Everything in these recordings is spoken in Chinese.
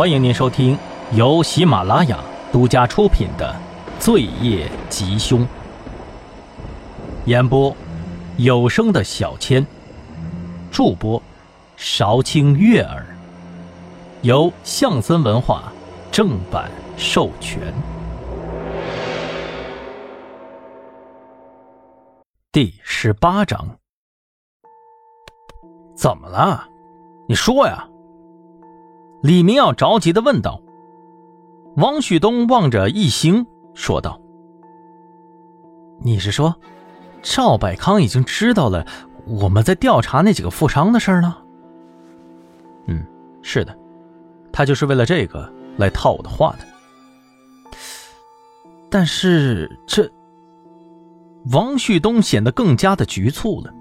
欢迎您收听由喜马拉雅独家出品的《罪业吉凶》，演播有声的小千，助播韶清悦耳，由象森文化正版授权。第十八章，怎么了？你说呀！李明耀着急的问道。王旭东望着易星说道：“你是说，赵百康已经知道了我们在调查那几个富商的事儿了？”“嗯，是的，他就是为了这个来套我的话的。”但是这……王旭东显得更加的局促了。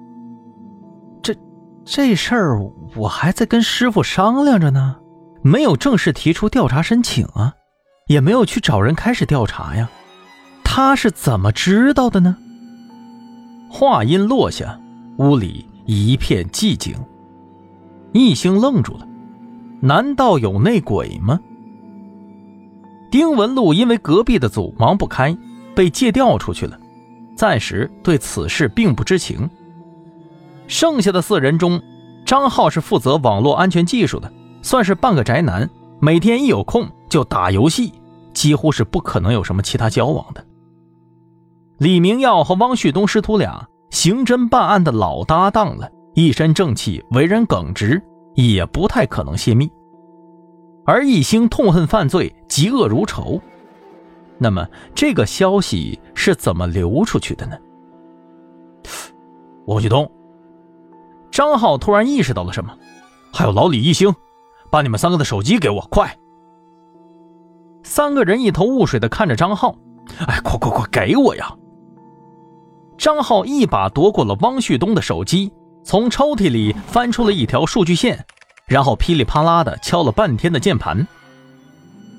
这这事儿我还在跟师傅商量着呢。没有正式提出调查申请啊，也没有去找人开始调查呀，他是怎么知道的呢？话音落下，屋里一片寂静。易星愣住了，难道有内鬼吗？丁文璐因为隔壁的组忙不开，被借调出去了，暂时对此事并不知情。剩下的四人中，张浩是负责网络安全技术的。算是半个宅男，每天一有空就打游戏，几乎是不可能有什么其他交往的。李明耀和汪旭东师徒俩刑侦办案的老搭档了，一身正气，为人耿直，也不太可能泄密。而一星痛恨犯罪，嫉恶如仇，那么这个消息是怎么流出去的呢？汪旭东，张浩突然意识到了什么，还有老李一星。把你们三个的手机给我，快！三个人一头雾水的看着张浩，哎，快快快，给我呀！张浩一把夺过了汪旭东的手机，从抽屉里翻出了一条数据线，然后噼里啪啦的敲了半天的键盘。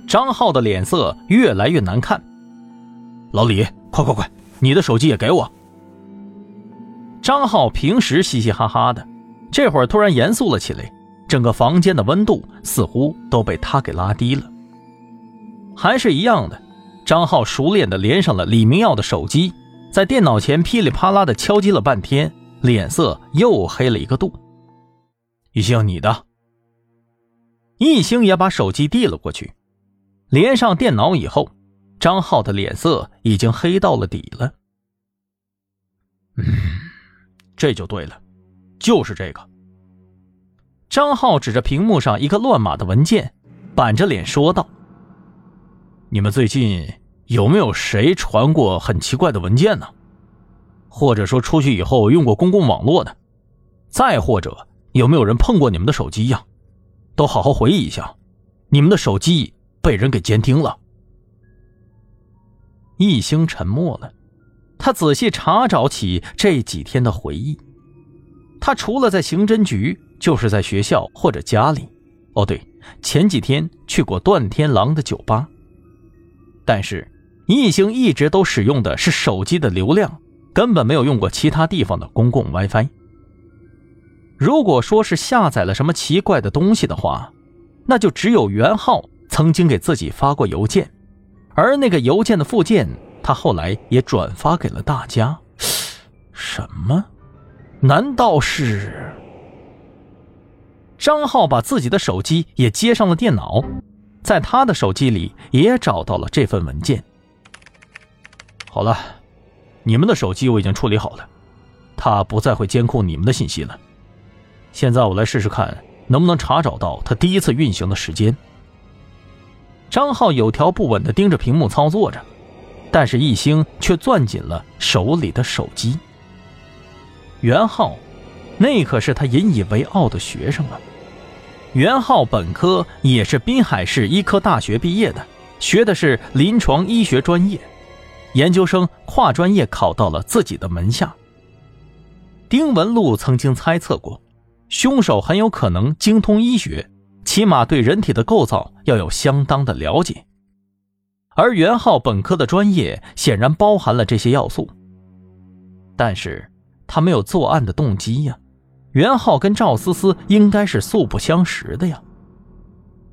张浩的脸色越来越难看。老李，快快快，你的手机也给我！张浩平时嘻嘻哈哈的，这会儿突然严肃了起来。整个房间的温度似乎都被他给拉低了。还是一样的，张浩熟练的连上了李明耀的手机，在电脑前噼里啪啦的敲击了半天，脸色又黑了一个度。一星，你的。一星也把手机递了过去，连上电脑以后，张浩的脸色已经黑到了底了。嗯，这就对了，就是这个。张浩指着屏幕上一个乱码的文件，板着脸说道：“你们最近有没有谁传过很奇怪的文件呢？或者说出去以后用过公共网络的？再或者有没有人碰过你们的手机呀？都好好回忆一下，你们的手机被人给监听了。”易星沉默了，他仔细查找起这几天的回忆。他除了在刑侦局。就是在学校或者家里，哦对，前几天去过段天狼的酒吧。但是易星一直都使用的是手机的流量，根本没有用过其他地方的公共 WiFi。如果说是下载了什么奇怪的东西的话，那就只有袁浩曾经给自己发过邮件，而那个邮件的附件，他后来也转发给了大家。什么？难道是？张浩把自己的手机也接上了电脑，在他的手机里也找到了这份文件。好了，你们的手机我已经处理好了，他不再会监控你们的信息了。现在我来试试看，能不能查找到他第一次运行的时间。张浩有条不紊地盯着屏幕操作着，但是易星却攥紧了手里的手机。袁浩，那可是他引以为傲的学生啊！袁浩本科也是滨海市医科大学毕业的，学的是临床医学专业，研究生跨专业考到了自己的门下。丁文璐曾经猜测过，凶手很有可能精通医学，起码对人体的构造要有相当的了解，而袁浩本科的专业显然包含了这些要素，但是他没有作案的动机呀。袁浩跟赵思思应该是素不相识的呀。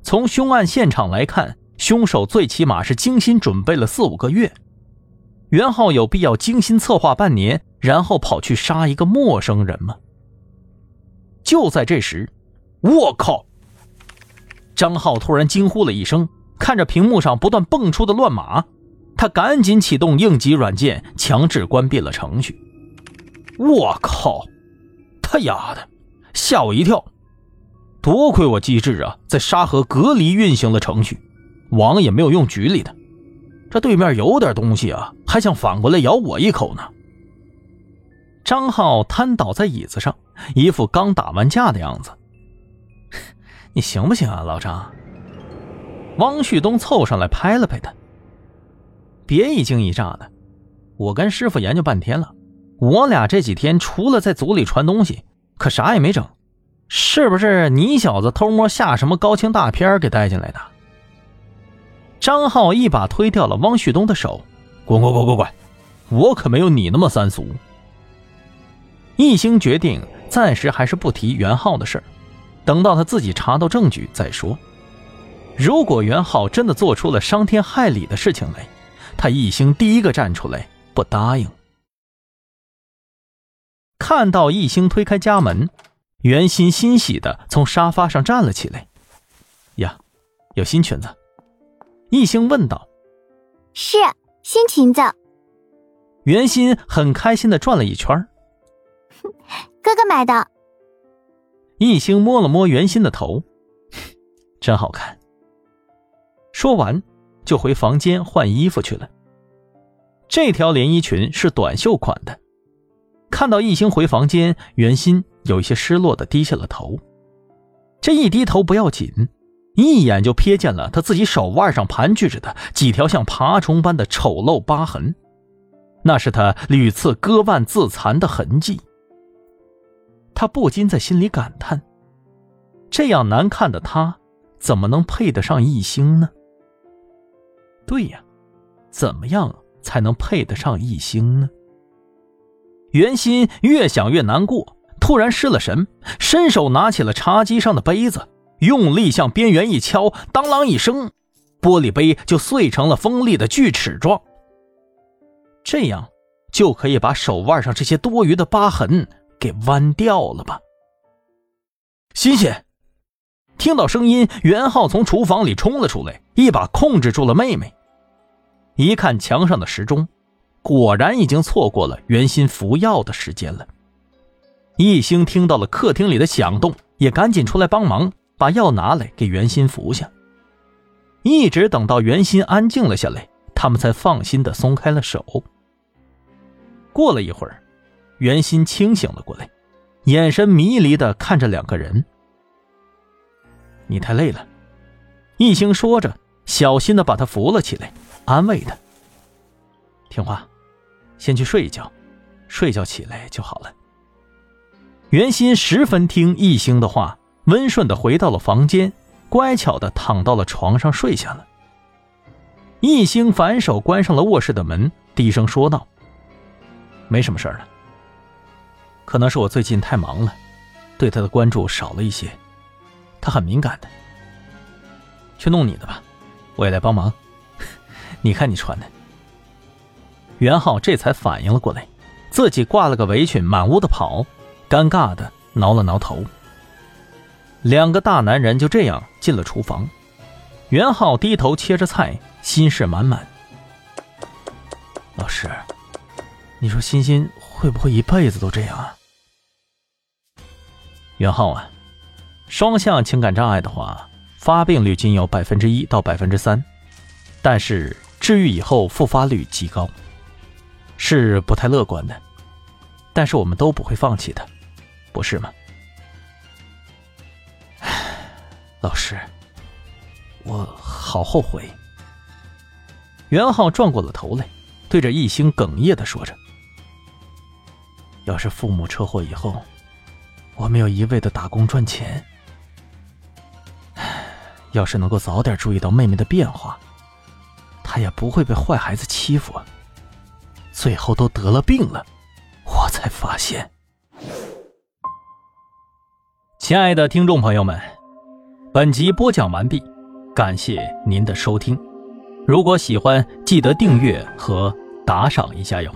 从凶案现场来看，凶手最起码是精心准备了四五个月。袁浩有必要精心策划半年，然后跑去杀一个陌生人吗？就在这时，我靠！张浩突然惊呼了一声，看着屏幕上不断蹦出的乱码，他赶紧启动应急软件，强制关闭了程序。我靠！他丫的，吓我一跳！多亏我机智啊，在沙河隔离运行了程序，网也没有用局里的。这对面有点东西啊，还想反过来咬我一口呢。张浩瘫倒在椅子上，一副刚打完架的样子。你行不行啊，老张？汪旭东凑上来拍了拍他。别一惊一乍的，我跟师傅研究半天了，我俩这几天除了在组里传东西，可啥也没整。是不是你小子偷摸下什么高清大片给带进来的？张浩一把推掉了汪旭东的手，滚滚滚滚滚！我可没有你那么三俗。一兴决定暂时还是不提袁浩的事，等到他自己查到证据再说。如果袁浩真的做出了伤天害理的事情来，他一兴第一个站出来不答应。看到一兴推开家门，袁心欣喜的从沙发上站了起来。呀，有新裙子？一兴问道。是新裙子。袁心很开心的转了一圈。哥哥买的。一兴摸了摸袁心的头，真好看。说完，就回房间换衣服去了。这条连衣裙是短袖款的。看到一兴回房间，袁心有一些失落的低下了头。这一低头不要紧，一眼就瞥见了他自己手腕上盘踞着的几条像爬虫般的丑陋疤痕，那是他屡次割腕自残的痕迹。他不禁在心里感叹：这样难看的他，怎么能配得上一星呢？对呀，怎么样才能配得上一星呢？袁心越想越难过，突然失了神，伸手拿起了茶几上的杯子，用力向边缘一敲，当啷一声，玻璃杯就碎成了锋利的锯齿状。这样就可以把手腕上这些多余的疤痕。给弯掉了吧！欣欣听到声音，袁浩从厨房里冲了出来，一把控制住了妹妹。一看墙上的时钟，果然已经错过了袁心服药的时间了。一兴听到了客厅里的响动，也赶紧出来帮忙，把药拿来给袁心服下。一直等到袁心安静了下来，他们才放心的松开了手。过了一会儿。袁心清醒了过来，眼神迷离的看着两个人。你太累了，一兴说着，小心的把他扶了起来，安慰他：“听话，先去睡一觉，睡觉起来就好了。”袁心十分听一兴的话，温顺的回到了房间，乖巧的躺到了床上睡下了。一兴反手关上了卧室的门，低声说道：“没什么事儿了。”可能是我最近太忙了，对他的关注少了一些，他很敏感的。去弄你的吧，我也来帮忙。你看你穿的。袁浩这才反应了过来，自己挂了个围裙，满屋的跑，尴尬的挠了挠头。两个大男人就这样进了厨房，袁浩低头切着菜，心事满满。老师，你说欣欣会不会一辈子都这样啊？袁浩啊，双向情感障碍的话，发病率仅有百分之一到百分之三，但是治愈以后复发率极高，是不太乐观的。但是我们都不会放弃的，不是吗？老师，我好后悔。袁浩转过了头来，对着易星哽咽的说着：“要是父母车祸以后……”我没有一味的打工赚钱，要是能够早点注意到妹妹的变化，她也不会被坏孩子欺负。啊最后都得了病了，我才发现。亲爱的听众朋友们，本集播讲完毕，感谢您的收听。如果喜欢，记得订阅和打赏一下哟。